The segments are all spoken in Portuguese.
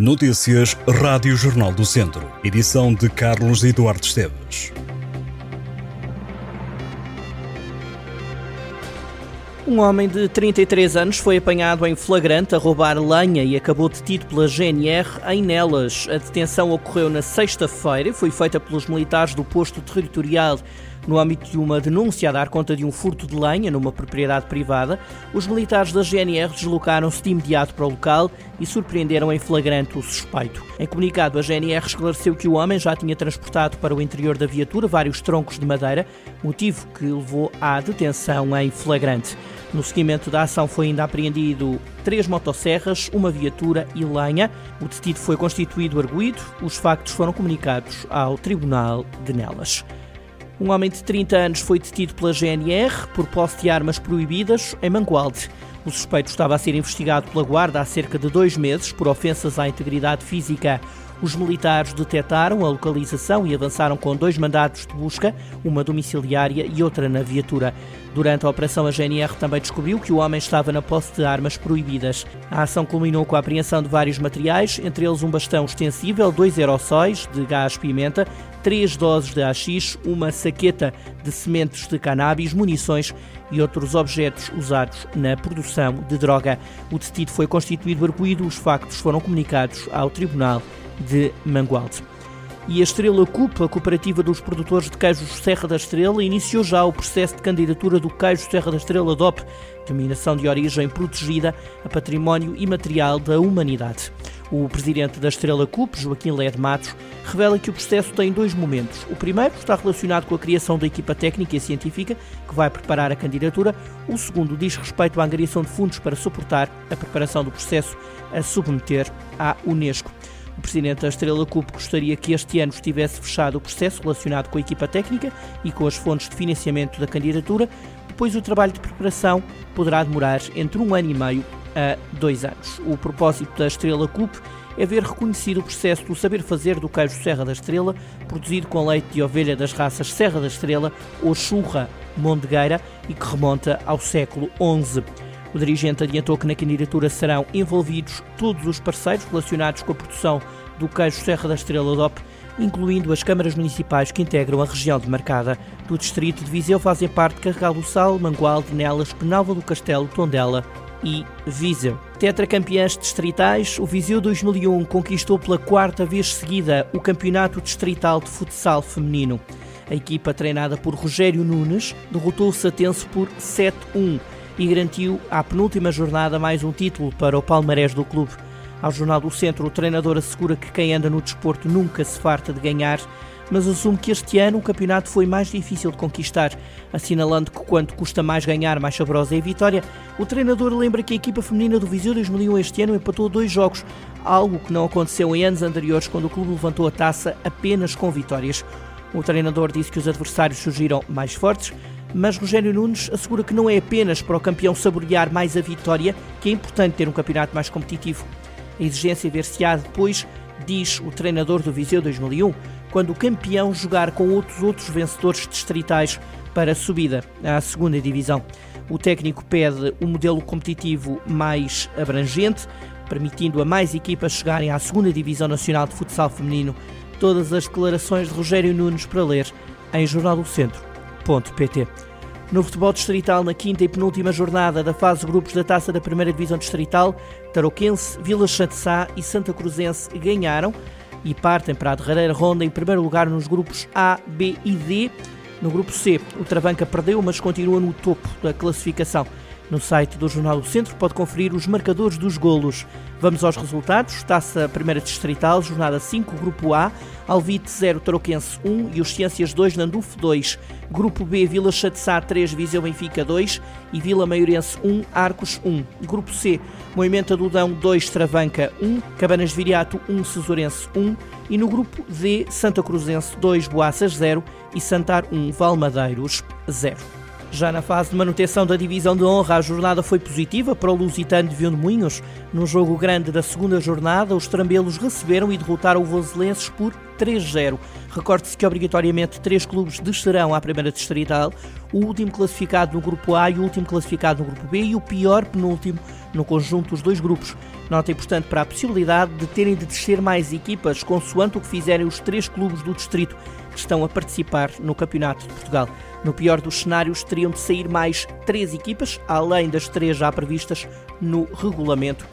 Notícias Rádio Jornal do Centro. Edição de Carlos Eduardo Esteves. Um homem de 33 anos foi apanhado em flagrante a roubar lenha e acabou detido pela GNR em Nelas. A detenção ocorreu na sexta-feira e foi feita pelos militares do posto territorial no âmbito de uma denúncia a dar conta de um furto de lenha numa propriedade privada, os militares da GNR deslocaram-se de imediato para o local e surpreenderam em flagrante o suspeito. Em comunicado, a GNR esclareceu que o homem já tinha transportado para o interior da viatura vários troncos de madeira, motivo que levou à detenção em flagrante. No seguimento da ação foi ainda apreendido três motosserras, uma viatura e lenha. O detido foi constituído arguído. Os factos foram comunicados ao Tribunal de Nelas. Um homem de 30 anos foi detido pela GNR por posse de armas proibidas em Mangualde. O suspeito estava a ser investigado pela Guarda há cerca de dois meses por ofensas à integridade física. Os militares detetaram a localização e avançaram com dois mandados de busca, uma domiciliária e outra na viatura. Durante a operação, a GNR também descobriu que o homem estava na posse de armas proibidas. A ação culminou com a apreensão de vários materiais, entre eles um bastão extensível, dois aerossóis de gás-pimenta, três doses de AX, uma saqueta de sementes de cannabis, munições e outros objetos usados na produção de droga. O detido foi constituído arguído, os factos foram comunicados ao Tribunal de Mangualde. E a Estrela CUP, a Cooperativa dos Produtores de Queijos Serra da Estrela, iniciou já o processo de candidatura do queijo Serra da Estrela DOP, denominação de origem protegida a património imaterial da humanidade. O presidente da Estrela CUP, Joaquim Led Matos, revela que o processo tem dois momentos. O primeiro está relacionado com a criação da equipa técnica e científica que vai preparar a candidatura. O segundo diz respeito à angariação de fundos para suportar a preparação do processo a submeter à Unesco. O presidente da Estrela CUP gostaria que este ano estivesse fechado o processo relacionado com a equipa técnica e com as fontes de financiamento da candidatura, depois o trabalho de preparação poderá demorar entre um ano e meio a dois anos. O propósito da Estrela CUP é ver reconhecido o processo do saber fazer do queijo Serra da Estrela, produzido com leite de ovelha das raças Serra da Estrela ou Churra Mondegueira e que remonta ao século XI. O dirigente adiantou que na candidatura serão envolvidos todos os parceiros relacionados com a produção do queijo Serra da Estrela DOP, incluindo as câmaras municipais que integram a região demarcada. Do distrito de Viseu fazem parte Carregal do Sal, Mangualde, Nelas, Penalva do Castelo, Tondela e Viseu. Tetracampeãs distritais, o Viseu 2001 conquistou pela quarta vez seguida o Campeonato Distrital de Futsal Feminino. A equipa, treinada por Rogério Nunes, derrotou o Satense por 7-1 e garantiu à penúltima jornada mais um título para o palmarés do clube. Ao Jornal do Centro, o treinador assegura que quem anda no desporto nunca se farta de ganhar, mas assume que este ano o campeonato foi mais difícil de conquistar, assinalando que quanto custa mais ganhar, mais saborosa é a vitória. O treinador lembra que a equipa feminina do Viseu 2001 este ano empatou dois jogos, algo que não aconteceu em anos anteriores quando o clube levantou a taça apenas com vitórias. O treinador disse que os adversários surgiram mais fortes, mas Rogério Nunes assegura que não é apenas para o campeão saborear mais a vitória que é importante ter um campeonato mais competitivo. A exigência ver-se-á depois, diz o treinador do Viseu 2001, quando o campeão jogar com outros outros vencedores distritais para a subida à segunda divisão. O técnico pede um modelo competitivo mais abrangente, permitindo a mais equipas chegarem à segunda divisão nacional de futsal feminino. Todas as declarações de Rogério Nunes para ler em No futebol distrital, na quinta e penúltima jornada da fase grupos da Taça da Primeira Divisão Distrital, Tarouquense, Vila Chantessá e Santa Cruzense ganharam e partem para a derradeira ronda em primeiro lugar nos grupos A, B e D. No grupo C, o Travanca perdeu, mas continua no topo da classificação. No site do Jornal do Centro pode conferir os marcadores dos golos. Vamos aos resultados. Taça Primeira Distrital, jornada 5, Grupo A, Alvite 0, Tarouquense 1 e os Ciências 2, Nandufo 2. Grupo B, Vila Chatzá 3, Viseu Benfica 2 e Vila Maiorense 1, Arcos 1. Grupo C, Moimenta do Dão 2, Travanca 1, Cabanas de Viriato 1, Cesurense 1 e no grupo D, Santa Cruzense 2, Boaças 0 e Santar 1, Valmadeiros 0. Já na fase de manutenção da divisão de honra, a jornada foi positiva para o Lusitano de Moinhos. No jogo grande da segunda jornada, os trambelos receberam e derrotaram o Voselenses por 3-0. Recorde-se que obrigatoriamente três clubes descerão à primeira distrital, o último classificado no grupo A e o último classificado no grupo B e o pior penúltimo no conjunto dos dois grupos. Nota importante para a possibilidade de terem de descer mais equipas, consoante o que fizerem os três clubes do distrito que estão a participar no Campeonato de Portugal. No pior dos cenários, teriam de sair mais três equipas, além das três já previstas no regulamento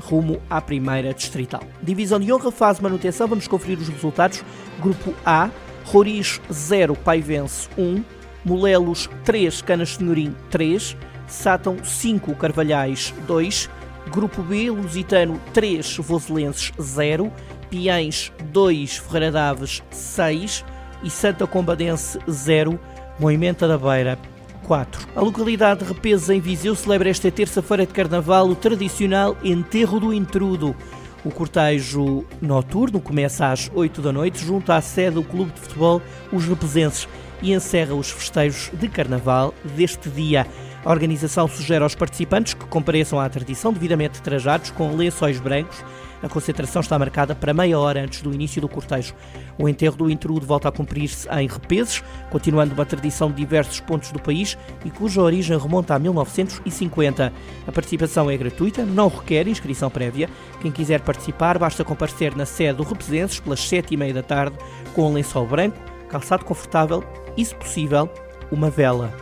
rumo à primeira distrital. Divisão de honra faz manutenção, vamos conferir os resultados. Grupo A, Roriz 0, Paivense 1, Molelos 3, Canas Senhorim 3, Sátão 5, Carvalhais 2, Grupo B, Lusitano 3, Voselenses 0, Piães 2, Ferreira Daves 6 e Santa Combadense 0, Moimenta da Beira 4. A localidade de Repesa, em Viseu, celebra esta terça-feira de Carnaval o tradicional Enterro do Intrudo. O cortejo noturno começa às 8 da noite, junto à sede do Clube de Futebol Os Repesenses, e encerra os festejos de Carnaval deste dia. A organização sugere aos participantes que compareçam à tradição devidamente trajados com lençóis brancos. A concentração está marcada para meia hora antes do início do cortejo. O enterro do intrudo volta a cumprir-se em Repeses, continuando uma tradição de diversos pontos do país e cuja origem remonta a 1950. A participação é gratuita, não requer inscrição prévia. Quem quiser participar basta comparecer na sede do Repesenses pelas sete e meia da tarde com um lençol branco, calçado confortável e, se possível, uma vela.